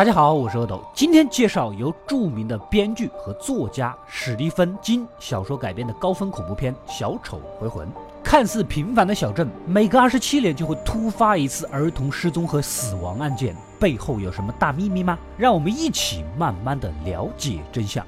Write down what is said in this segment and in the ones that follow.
大家好，我是阿斗，今天介绍由著名的编剧和作家史蒂芬金小说改编的高分恐怖片《小丑回魂》。看似平凡的小镇，每隔二十七年就会突发一次儿童失踪和死亡案件，背后有什么大秘密吗？让我们一起慢慢的了解真相。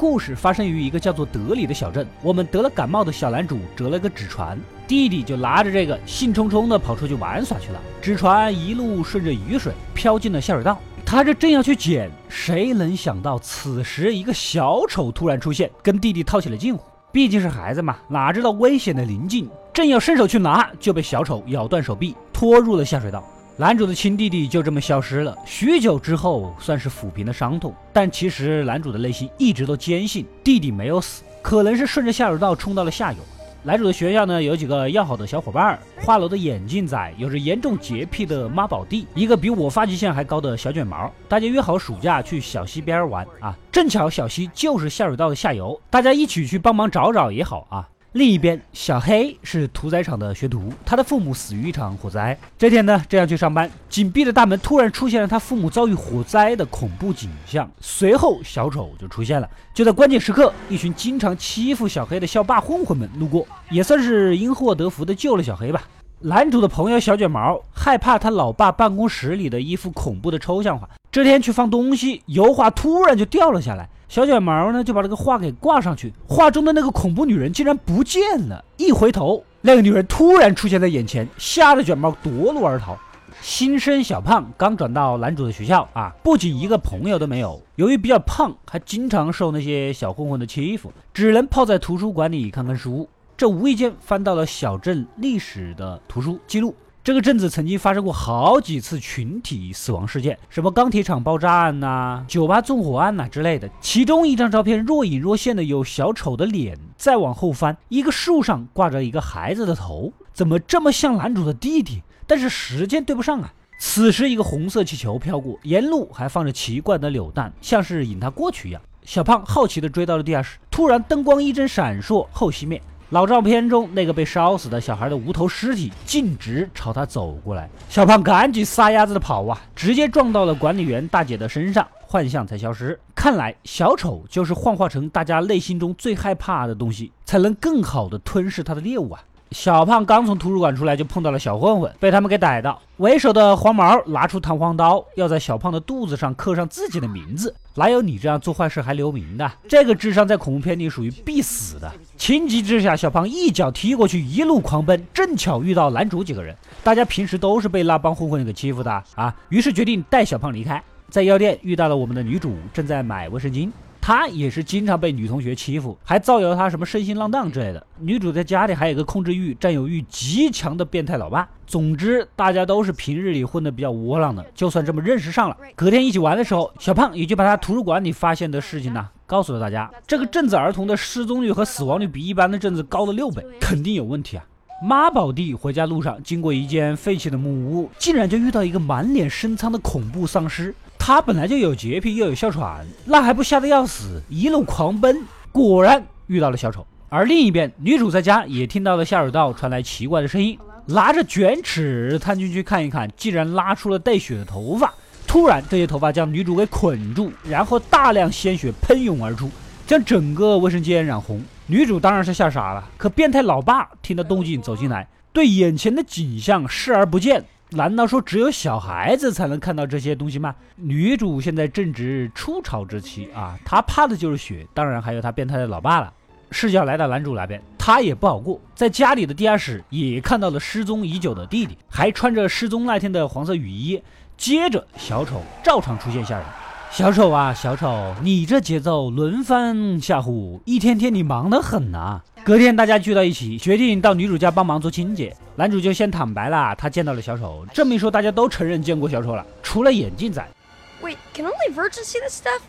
故事发生于一个叫做德里的小镇。我们得了感冒的小男主折了个纸船，弟弟就拿着这个兴冲冲的跑出去玩耍去了。纸船一路顺着雨水飘进了下水道，他这正要去捡，谁能想到此时一个小丑突然出现，跟弟弟套起了近乎。毕竟是孩子嘛，哪知道危险的临近，正要伸手去拿，就被小丑咬断手臂，拖入了下水道。男主的亲弟弟就这么消失了。许久之后，算是抚平了伤痛，但其实男主的内心一直都坚信弟弟没有死，可能是顺着下水道冲到了下游。男主的学校呢，有几个要好的小伙伴：花楼的眼镜仔，有着严重洁癖的妈宝弟，一个比我发际线还高的小卷毛。大家约好暑假去小溪边玩啊，正巧小溪就是下水道的下游，大家一起去帮忙找找也好啊。另一边，小黑是屠宰场的学徒，他的父母死于一场火灾。这天呢，正要去上班，紧闭的大门突然出现了他父母遭遇火灾的恐怖景象。随后，小丑就出现了。就在关键时刻，一群经常欺负小黑的校霸混混们路过，也算是因祸得福的救了小黑吧。男主的朋友小卷毛害怕他老爸办公室里的一幅恐怖的抽象画，这天去放东西，油画突然就掉了下来。小卷毛呢，就把这个画给挂上去，画中的那个恐怖女人竟然不见了。一回头，那个女人突然出现在眼前，吓得卷毛夺路而逃。新生小胖刚转到男主的学校啊，不仅一个朋友都没有，由于比较胖，还经常受那些小混混的欺负，只能泡在图书馆里看看书。这无意间翻到了小镇历史的图书记录。这个镇子曾经发生过好几次群体死亡事件，什么钢铁厂爆炸案呐、酒吧纵火案呐之类的。其中一张照片若隐若现的有小丑的脸，再往后翻，一个树上挂着一个孩子的头，怎么这么像男主的弟弟？但是时间对不上啊。此时一个红色气球飘过，沿路还放着奇怪的扭蛋，像是引他过去一样。小胖好奇地追到了地下室，突然灯光一阵闪烁后熄灭。老照片中那个被烧死的小孩的无头尸体径直朝他走过来，小胖赶紧撒丫子的跑啊，直接撞到了管理员大姐的身上，幻象才消失。看来小丑就是幻化成大家内心中最害怕的东西，才能更好的吞噬他的猎物啊。小胖刚从图书馆出来，就碰到了小混混，被他们给逮到。为首的黄毛拿出弹簧刀，要在小胖的肚子上刻上自己的名字。哪有你这样做坏事还留名的？这个智商在恐怖片里属于必死的。情急之下，小胖一脚踢过去，一路狂奔。正巧遇到男主几个人，大家平时都是被那帮混混给欺负的啊，于是决定带小胖离开。在药店遇到了我们的女主，正在买卫生巾。他也是经常被女同学欺负，还造谣他什么身心浪荡之类的。女主在家里还有个控制欲、占有欲极强的变态老爸。总之，大家都是平日里混得比较窝囊的，就算这么认识上了，隔天一起玩的时候，小胖也就把他图书馆里发现的事情呢告诉了大家。这个镇子儿童的失踪率和死亡率比一般的镇子高了六倍，肯定有问题啊！妈宝弟回家路上经过一间废弃的木屋，竟然就遇到一个满脸深苍的恐怖丧尸。他本来就有洁癖，又有哮喘，那还不吓得要死，一路狂奔，果然遇到了小丑。而另一边，女主在家也听到了下水道传来奇怪的声音，拿着卷尺探进去看一看，竟然拉出了带血的头发。突然，这些头发将女主给捆住，然后大量鲜血喷涌而出，将整个卫生间染红。女主当然是吓傻了，可变态老爸听到动静走进来，对眼前的景象视而不见。难道说只有小孩子才能看到这些东西吗？女主现在正值初潮之期啊，她怕的就是血，当然还有她变态的老爸了。视角来到男主那边，他也不好过，在家里的地下室也看到了失踪已久的弟弟，还穿着失踪那天的黄色雨衣。接着，小丑照常出现吓人。小丑啊，小丑，你这节奏轮番吓唬，一天天你忙得很呐。隔天大家聚到一起，决定到女主家帮忙做清洁。男主就先坦白了，他见到了小丑。这么一说，大家都承认见过小丑了，除了眼镜仔。Wait, can only virgins see this stuff?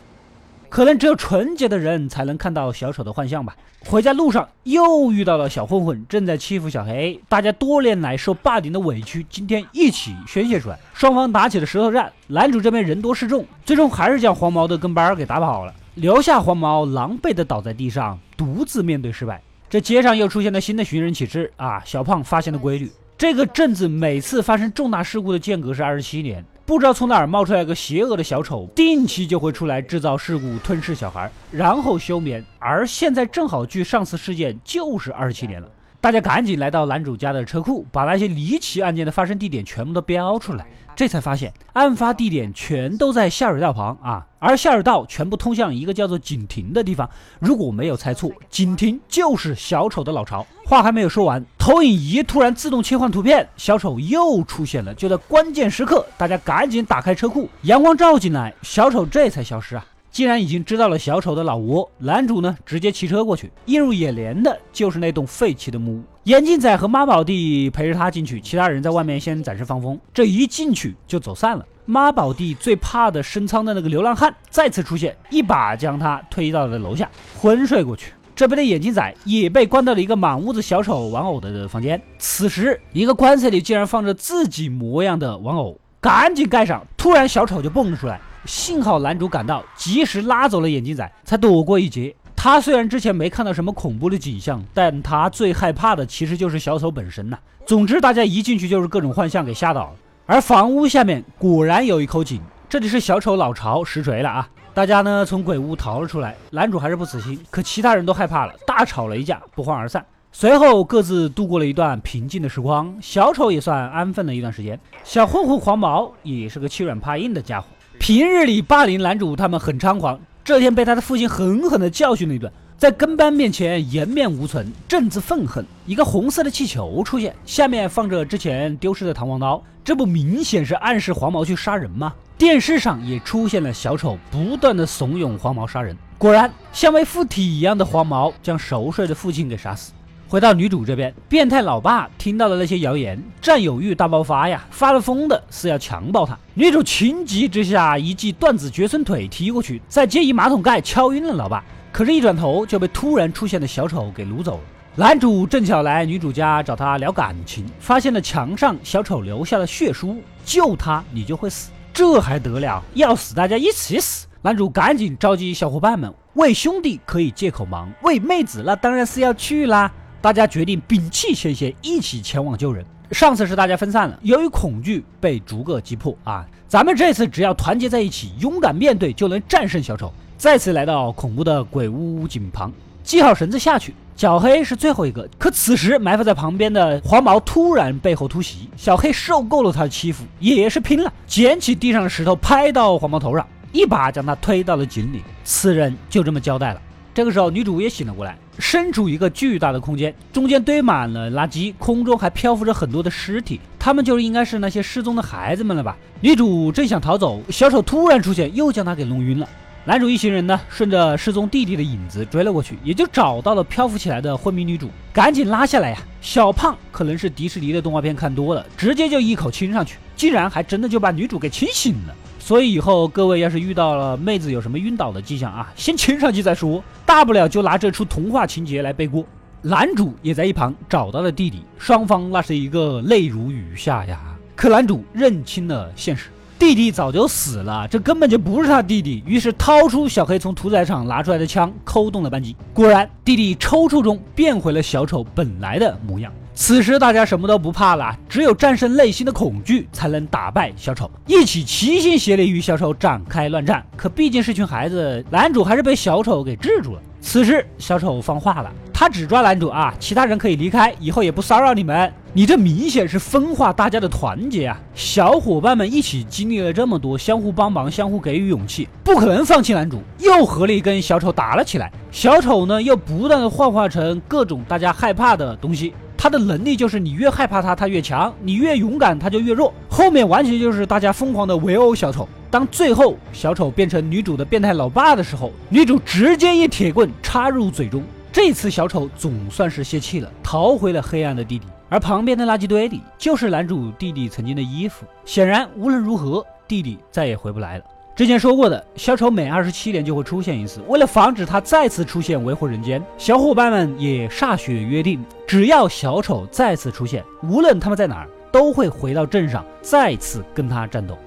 可能只有纯洁的人才能看到小丑的幻象吧。回家路上又遇到了小混混，正在欺负小黑。大家多年来受霸凌的委屈，今天一起宣泄出来。双方打起了石头战，男主这边人多势众，最终还是将黄毛的跟班给打跑了，留下黄毛狼狈的倒在地上，独自面对失败。这街上又出现了新的寻人启事啊！小胖发现了规律：这个镇子每次发生重大事故的间隔是二十七年，不知道从哪儿冒出来个邪恶的小丑，定期就会出来制造事故，吞噬小孩，然后休眠。而现在正好距上次事件就是二十七年了。大家赶紧来到男主家的车库，把那些离奇案件的发生地点全部都标出来。这才发现，案发地点全都在下水道旁啊，而下水道全部通向一个叫做井亭的地方。如果没有猜错，井亭就是小丑的老巢。话还没有说完，投影仪突然自动切换图片，小丑又出现了。就在关键时刻，大家赶紧打开车库，阳光照进来，小丑这才消失啊。既然已经知道了小丑的老窝，男主呢直接骑车过去，映入眼帘的就是那栋废弃的木屋。眼镜仔和妈宝弟陪着他进去，其他人在外面先暂时放风。这一进去就走散了。妈宝弟最怕的升舱的那个流浪汉再次出现，一把将他推到了楼下，昏睡过去。这边的眼镜仔也被关到了一个满屋子小丑玩偶的房间。此时，一个棺材里竟然放着自己模样的玩偶，赶紧盖上。突然，小丑就蹦了出来。幸好男主赶到，及时拉走了眼镜仔，才躲过一劫。他虽然之前没看到什么恐怖的景象，但他最害怕的其实就是小丑本身呐。总之，大家一进去就是各种幻象给吓到了。而房屋下面果然有一口井，这里是小丑老巢，实锤了啊！大家呢从鬼屋逃了出来，男主还是不死心，可其他人都害怕了，大吵了一架，不欢而散。随后各自度过了一段平静的时光，小丑也算安分了一段时间。小混混黄毛也是个欺软怕硬的家伙。平日里霸凌男主，他们很猖狂。这天被他的父亲狠狠地教训了一顿，在跟班面前颜面无存，正自愤恨。一个红色的气球出现，下面放着之前丢失的弹簧刀，这不明显是暗示黄毛去杀人吗？电视上也出现了小丑不断的怂恿黄毛杀人，果然像被附体一样的黄毛将熟睡的父亲给杀死。回到女主这边，变态老爸听到了那些谣言，占有欲大爆发呀，发了疯的是要强暴她。女主情急之下，一记断子绝孙腿踢过去，再接一马桶盖敲晕了老爸。可是，一转头就被突然出现的小丑给掳走了。男主正巧来女主家找她聊感情，发现了墙上小丑留下了血书：“救他，你就会死。”这还得了？要死大家一起死！男主赶紧召集小伙伴们，为兄弟可以借口忙，为妹子那当然是要去啦。大家决定摒弃前嫌，一起前往救人。上次是大家分散了，由于恐惧被逐个击破啊！咱们这次只要团结在一起，勇敢面对，就能战胜小丑。再次来到恐怖的鬼屋井旁，系好绳子下去。小黑是最后一个，可此时埋伏在旁边的黄毛突然背后突袭，小黑受够了他的欺负，也是拼了，捡起地上的石头拍到黄毛头上，一把将他推到了井里。此人就这么交代了。这个时候，女主也醒了过来，身处一个巨大的空间，中间堆满了垃圾，空中还漂浮着很多的尸体，他们就是应该是那些失踪的孩子们了吧？女主正想逃走，小丑突然出现，又将她给弄晕了。男主一行人呢，顺着失踪弟弟的影子追了过去，也就找到了漂浮起来的昏迷女主，赶紧拉下来呀！小胖可能是迪士尼的动画片看多了，直接就一口亲上去，竟然还真的就把女主给亲醒了。所以以后各位要是遇到了妹子有什么晕倒的迹象啊，先亲上去再说，大不了就拿这出童话情节来背锅。男主也在一旁找到了弟弟，双方那是一个泪如雨下呀。可男主认清了现实，弟弟早就死了，这根本就不是他弟弟。于是掏出小黑从屠宰场拿出来的枪，扣动了扳机，果然弟弟抽搐中变回了小丑本来的模样。此时大家什么都不怕了，只有战胜内心的恐惧，才能打败小丑。一起齐心协力与小丑展开乱战。可毕竟是群孩子，男主还是被小丑给制住了。此时小丑放话了，他只抓男主啊，其他人可以离开，以后也不骚扰你们。你这明显是分化大家的团结啊！小伙伴们一起经历了这么多，相互帮忙，相互给予勇气，不可能放弃男主，又合力跟小丑打了起来。小丑呢，又不断的幻化成各种大家害怕的东西。他的能力就是你越害怕他，他越强；你越勇敢，他就越弱。后面完全就是大家疯狂的围殴小丑。当最后小丑变成女主的变态老爸的时候，女主直接一铁棍插入嘴中。这次小丑总算是泄气了，逃回了黑暗的地底。而旁边的垃圾堆里就是男主弟弟曾经的衣服。显然，无论如何，弟弟再也回不来了。之前说过的，小丑每二十七年就会出现一次。为了防止他再次出现为祸人间，小伙伴们也歃血约定，只要小丑再次出现，无论他们在哪儿，都会回到镇上，再次跟他战斗。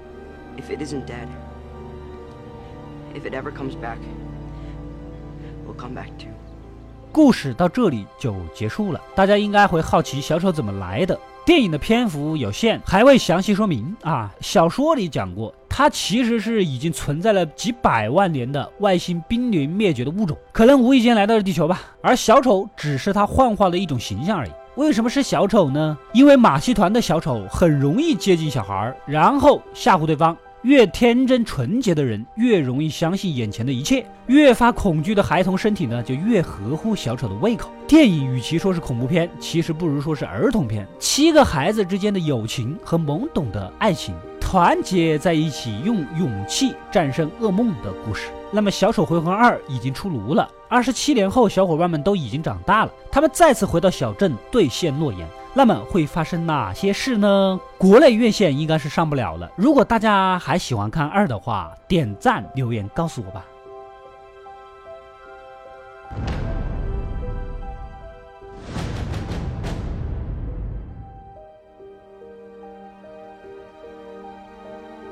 If it isn't dead, if it ever comes back, we'll come back too. 故事到这里就结束了。大家应该会好奇小丑怎么来的。电影的篇幅有限，还未详细说明啊。小说里讲过，它其实是已经存在了几百万年的外星濒临灭绝的物种，可能无意间来到了地球吧。而小丑只是他幻化的一种形象而已。为什么是小丑呢？因为马戏团的小丑很容易接近小孩，然后吓唬对方。越天真纯洁的人，越容易相信眼前的一切；越发恐惧的孩童身体呢，就越合乎小丑的胃口。电影与其说是恐怖片，其实不如说是儿童片。七个孩子之间的友情和懵懂的爱情，团结在一起，用勇气战胜噩梦的故事。那么，《小丑回魂二》已经出炉了。二十七年后，小伙伴们都已经长大了，他们再次回到小镇兑现诺言。那么会发生哪些事呢？国内院线应该是上不了了。如果大家还喜欢看二的话，点赞留言告诉我吧。